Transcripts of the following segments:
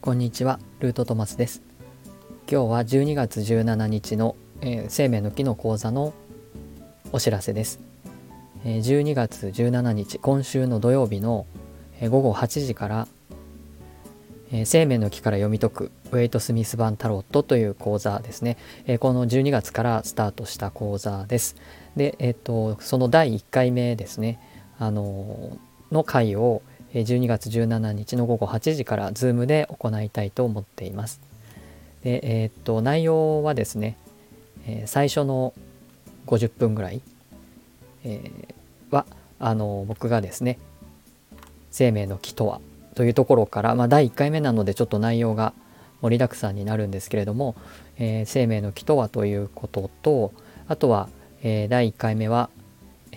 こんにちはルートトマスです。今日は12月17日の、えー、生命の木の講座のお知らせです、えー、12月17日今週の土曜日の、えー、午後8時からえー、生命の木から読み解くウェイト・スミス版タロットという講座ですね、えー、この12月からスタートした講座です。で、えっ、ー、とその第1回目ですね、あのの回を12月17日の午後8時から Zoom で行いたいと思っています。で、えっ、と内容はですね、え最初の50分ぐらい、えはあの僕がですね生命の木とはというところから、まあ、第1回目なのでちょっと内容が盛りだくさんになるんですけれども、えー、生命の木とはということとあとは、え、第1回目は、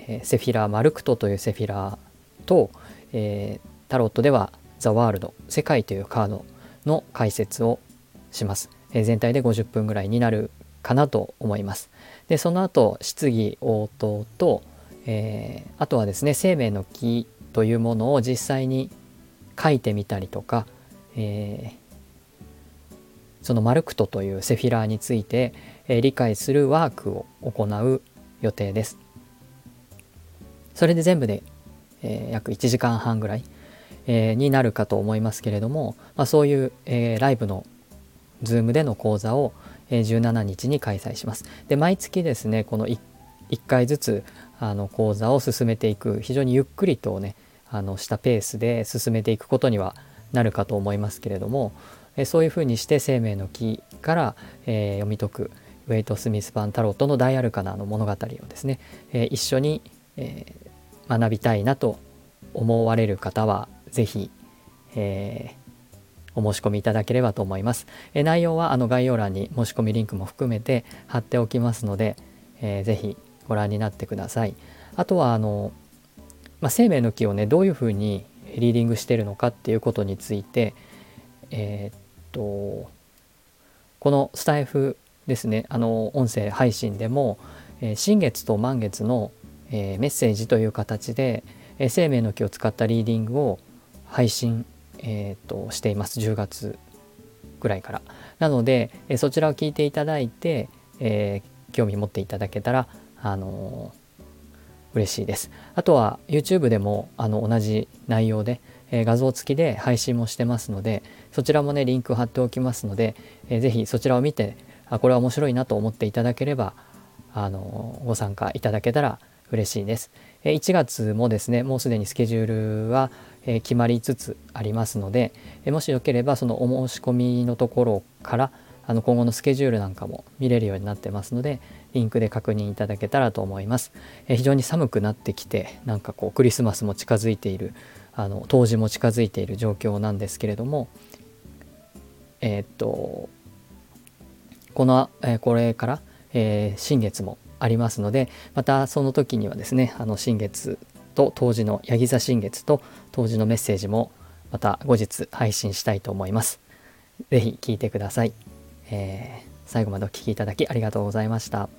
え、セフィラー・マルクトというセフィラーと、えタロットではザ・ワールド世界というカードの解説をします、え全体で50分ぐらいになるかなと思いますでその後質疑応答と、えあとはですね生命の木というものを実際に書いてみたりとか、え、そのマルクトというセフィラーについて、え、理解するワークを行う予定です。それで全部で、えー、約1時間半ぐらい、えー、になるかと思いますけれども、まあ、そういう、えー、ライブの Zoom での講座を、え、17日に開催します。で毎月ですねこの 1, 1回ずつあの講座を進めていく非常にゆっくりとねあのしたペースで進めていくことにはなるかと思いますけれども、えそういうふうにして生命の木から、え、読み解くウェイト・スミス・パン・タロットの大アルカナの物語をですね、え、一緒に、えー、学びたいなと思われる方は是非、えお申し込みいただければと思います。え内容はあの概要欄に申し込みリンクも含めて貼っておきますので、えー、ぜひご覧になってください。あとはあのまあ、生命の木をねどういうふうにリーディングしてるのかっていうことについてえー、っとこのスタイフですねあの音声配信でも、えー、新月と満月の、えー、メッセージという形で、えー、生命の木を使ったリーディングを配信、えー、としています10月ぐらいから。なので、えそちらを聞いていただいて、え興味持っていただけたら、あの嬉しいです。あとは YouTube でもあの同じ内容で、えー、画像付きで配信もしてますのでそちらもねリンク貼っておきますので、えー、ぜひそちらを見てあこれは面白いなと思っていただければあのご参加いただけたら嬉しいです。1月もですねもうすでにスケジュールは、決まりつつありますので、もしよければそのお申し込みのところからあの今後のスケジュールなんかも見れるようになってますのでリンクで確認いただけたらと思います。え非常に寒くなってきてなんかこうクリスマスも近づいているあの冬至も近づいている状況なんですけれどもえー、っとこの、えこれから、えー、新月もありますのでまたその時にはですねあの新月と当時のヤギ座新月と当時のメッセージもまた後日配信したいと思います。是非聴いてください。えー、最後までお聴きいただきありがとうございました。